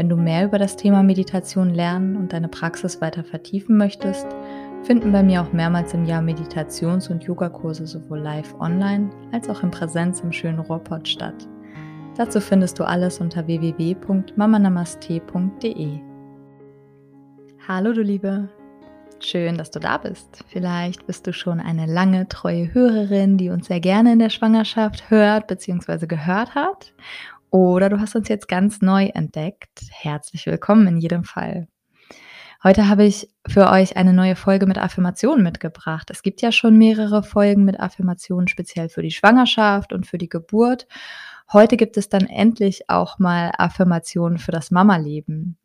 wenn du mehr über das Thema Meditation lernen und deine Praxis weiter vertiefen möchtest, finden bei mir auch mehrmals im Jahr Meditations- und Yogakurse sowohl live online als auch in Präsenz im schönen Ruhrpott statt. Dazu findest du alles unter www.mamanamaste.de. Hallo du Liebe, schön, dass du da bist. Vielleicht bist du schon eine lange treue Hörerin, die uns sehr gerne in der Schwangerschaft hört bzw. gehört hat oder du hast uns jetzt ganz neu entdeckt. Herzlich willkommen in jedem Fall. Heute habe ich für euch eine neue Folge mit Affirmationen mitgebracht. Es gibt ja schon mehrere Folgen mit Affirmationen speziell für die Schwangerschaft und für die Geburt. Heute gibt es dann endlich auch mal Affirmationen für das Mama-Leben.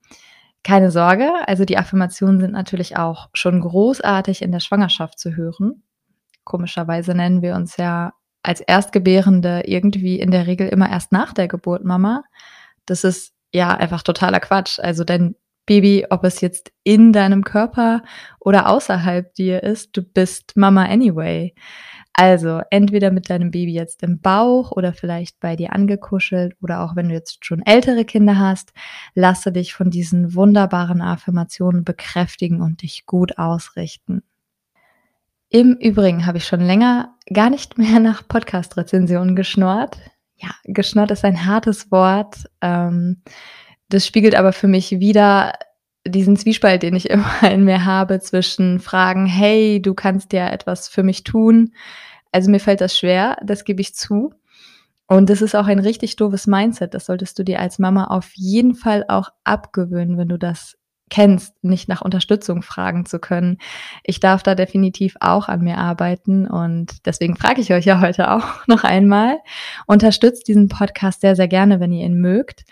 Keine Sorge, also die Affirmationen sind natürlich auch schon großartig in der Schwangerschaft zu hören. Komischerweise nennen wir uns ja als Erstgebärende irgendwie in der Regel immer erst nach der Geburt Mama. Das ist ja einfach totaler Quatsch. Also dein Baby, ob es jetzt in deinem Körper oder außerhalb dir ist, du bist Mama anyway. Also entweder mit deinem Baby jetzt im Bauch oder vielleicht bei dir angekuschelt oder auch wenn du jetzt schon ältere Kinder hast, lasse dich von diesen wunderbaren Affirmationen bekräftigen und dich gut ausrichten. Im Übrigen habe ich schon länger gar nicht mehr nach Podcast-Rezensionen geschnurrt. Ja, geschnurrt ist ein hartes Wort. Ähm, das spiegelt aber für mich wieder diesen Zwiespalt, den ich immer in mir habe zwischen Fragen, hey, du kannst ja etwas für mich tun. Also mir fällt das schwer, das gebe ich zu. Und das ist auch ein richtig doofes Mindset. Das solltest du dir als Mama auf jeden Fall auch abgewöhnen, wenn du das kennst, nicht nach Unterstützung fragen zu können. Ich darf da definitiv auch an mir arbeiten und deswegen frage ich euch ja heute auch noch einmal. Unterstützt diesen Podcast sehr, sehr gerne, wenn ihr ihn mögt.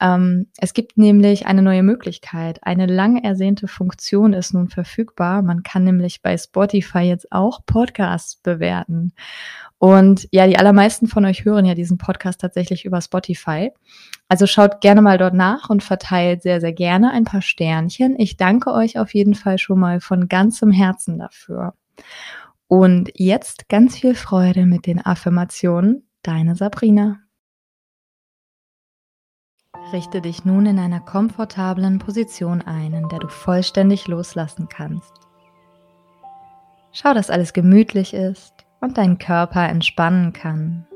Ähm, es gibt nämlich eine neue Möglichkeit. Eine lang ersehnte Funktion ist nun verfügbar. Man kann nämlich bei Spotify jetzt auch Podcasts bewerten. Und ja, die allermeisten von euch hören ja diesen Podcast tatsächlich über Spotify. Also schaut gerne mal dort nach und verteilt sehr, sehr gerne ein paar Sternchen. Ich danke euch auf jeden Fall schon mal von ganzem Herzen dafür. Und jetzt ganz viel Freude mit den Affirmationen. Deine Sabrina. Richte dich nun in einer komfortablen Position ein, in der du vollständig loslassen kannst. Schau, dass alles gemütlich ist und dein Körper entspannen kann.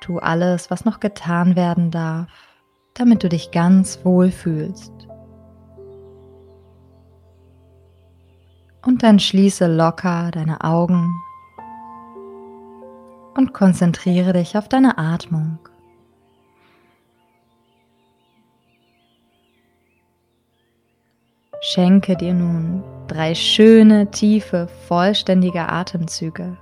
Tu alles, was noch getan werden darf, damit du dich ganz wohl fühlst. Und dann schließe locker deine Augen und konzentriere dich auf deine Atmung. Schenke dir nun drei schöne, tiefe, vollständige Atemzüge.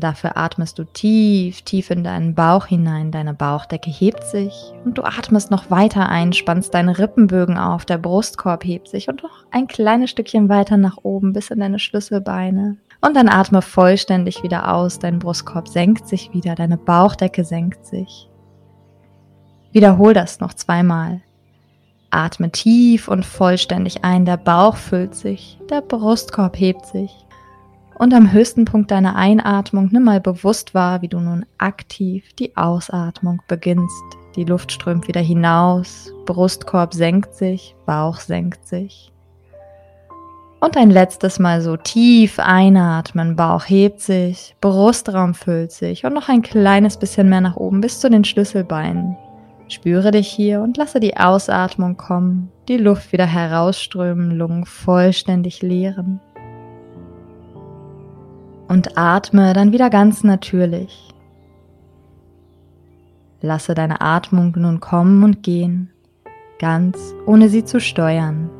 Dafür atmest du tief, tief in deinen Bauch hinein. Deine Bauchdecke hebt sich und du atmest noch weiter ein, spannst deine Rippenbögen auf, der Brustkorb hebt sich und noch ein kleines Stückchen weiter nach oben bis in deine Schlüsselbeine. Und dann atme vollständig wieder aus. Dein Brustkorb senkt sich wieder, deine Bauchdecke senkt sich. Wiederhol das noch zweimal. Atme tief und vollständig ein, der Bauch füllt sich, der Brustkorb hebt sich. Und am höchsten Punkt deiner Einatmung nimm mal bewusst wahr, wie du nun aktiv die Ausatmung beginnst. Die Luft strömt wieder hinaus, Brustkorb senkt sich, Bauch senkt sich. Und ein letztes Mal so tief einatmen, Bauch hebt sich, Brustraum füllt sich und noch ein kleines bisschen mehr nach oben bis zu den Schlüsselbeinen. Spüre dich hier und lasse die Ausatmung kommen, die Luft wieder herausströmen, Lungen vollständig leeren. Und atme dann wieder ganz natürlich. Lasse deine Atmung nun kommen und gehen, ganz ohne sie zu steuern.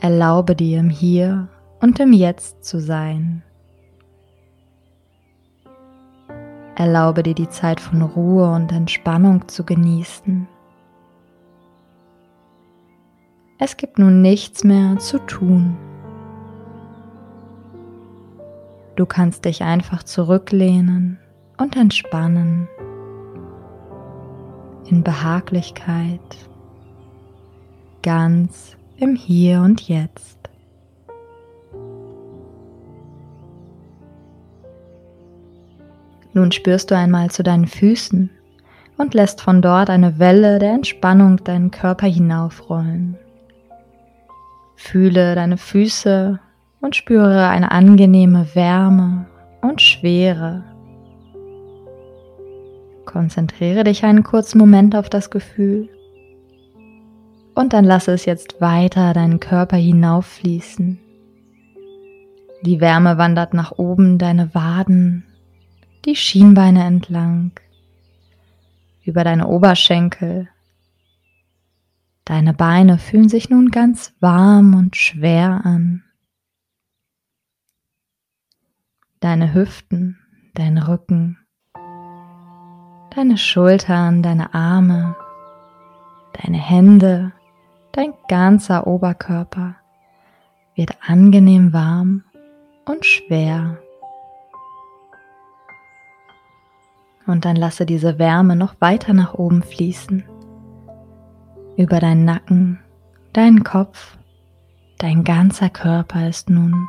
Erlaube dir im Hier und im Jetzt zu sein. Erlaube dir die Zeit von Ruhe und Entspannung zu genießen. Es gibt nun nichts mehr zu tun. Du kannst dich einfach zurücklehnen und entspannen in Behaglichkeit, ganz im Hier und Jetzt. Nun spürst du einmal zu deinen Füßen und lässt von dort eine Welle der Entspannung deinen Körper hinaufrollen. Fühle deine Füße und spüre eine angenehme Wärme und Schwere. Konzentriere dich einen kurzen Moment auf das Gefühl und dann lasse es jetzt weiter deinen Körper hinauffließen. Die Wärme wandert nach oben deine Waden, die Schienbeine entlang, über deine Oberschenkel. Deine Beine fühlen sich nun ganz warm und schwer an. Deine Hüften, dein Rücken, deine Schultern, deine Arme, deine Hände, dein ganzer Oberkörper wird angenehm warm und schwer. Und dann lasse diese Wärme noch weiter nach oben fließen. Über deinen Nacken, deinen Kopf, dein ganzer Körper ist nun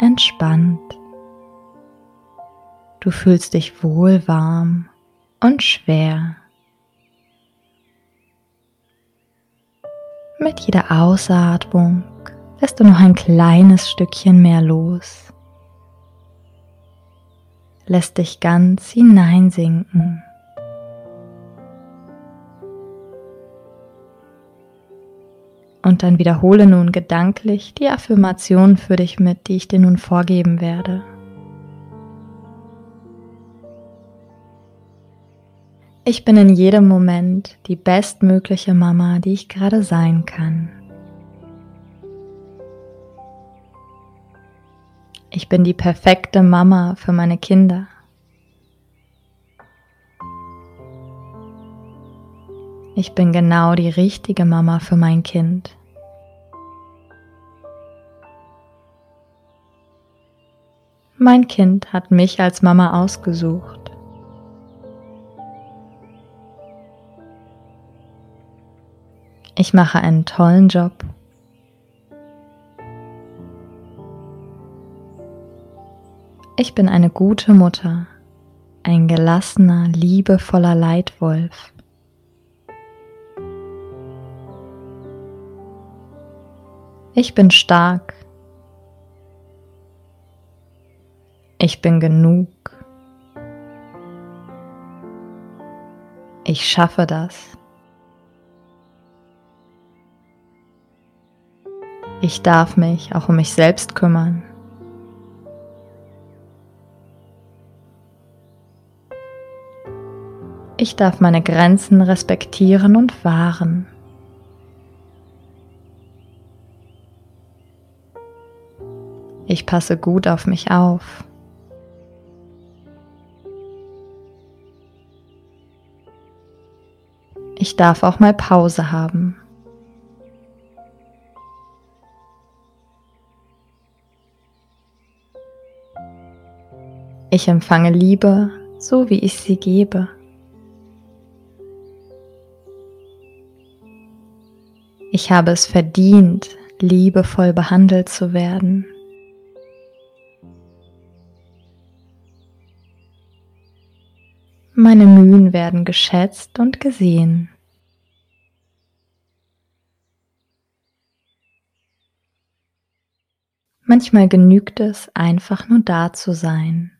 entspannt. Du fühlst dich wohl warm und schwer. Mit jeder Ausatmung lässt du noch ein kleines Stückchen mehr los lässt dich ganz hineinsinken. Und dann wiederhole nun gedanklich die Affirmation für dich mit, die ich dir nun vorgeben werde. Ich bin in jedem Moment die bestmögliche Mama, die ich gerade sein kann. Ich bin die perfekte Mama für meine Kinder. Ich bin genau die richtige Mama für mein Kind. Mein Kind hat mich als Mama ausgesucht. Ich mache einen tollen Job Ich bin eine gute Mutter, ein gelassener, liebevoller Leitwolf. Ich bin stark. Ich bin genug. Ich schaffe das. Ich darf mich auch um mich selbst kümmern. Ich darf meine Grenzen respektieren und wahren. Ich passe gut auf mich auf. Ich darf auch mal Pause haben. Ich empfange Liebe, so wie ich sie gebe. Ich habe es verdient, liebevoll behandelt zu werden. Meine Mühen werden geschätzt und gesehen. Manchmal genügt es, einfach nur da zu sein.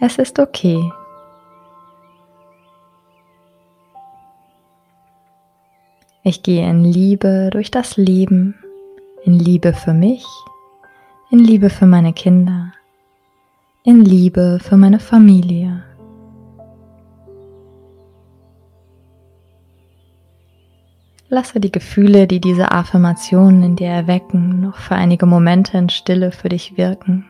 Es ist okay, Ich gehe in Liebe durch das Leben, in Liebe für mich, in Liebe für meine Kinder, in Liebe für meine Familie. Lasse die Gefühle, die diese Affirmationen in dir erwecken, noch für einige Momente in Stille für dich wirken.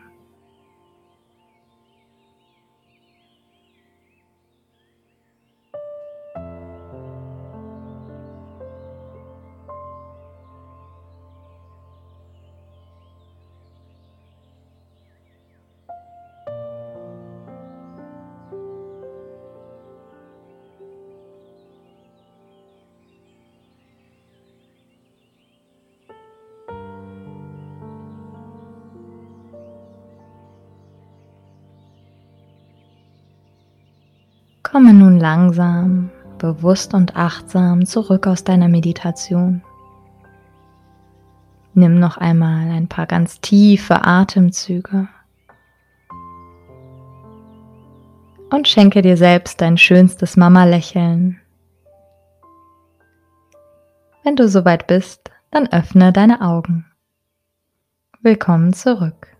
Komme nun langsam, bewusst und achtsam zurück aus deiner Meditation. Nimm noch einmal ein paar ganz tiefe Atemzüge und schenke dir selbst dein schönstes Mama-Lächeln. Wenn du soweit bist, dann öffne deine Augen. Willkommen zurück.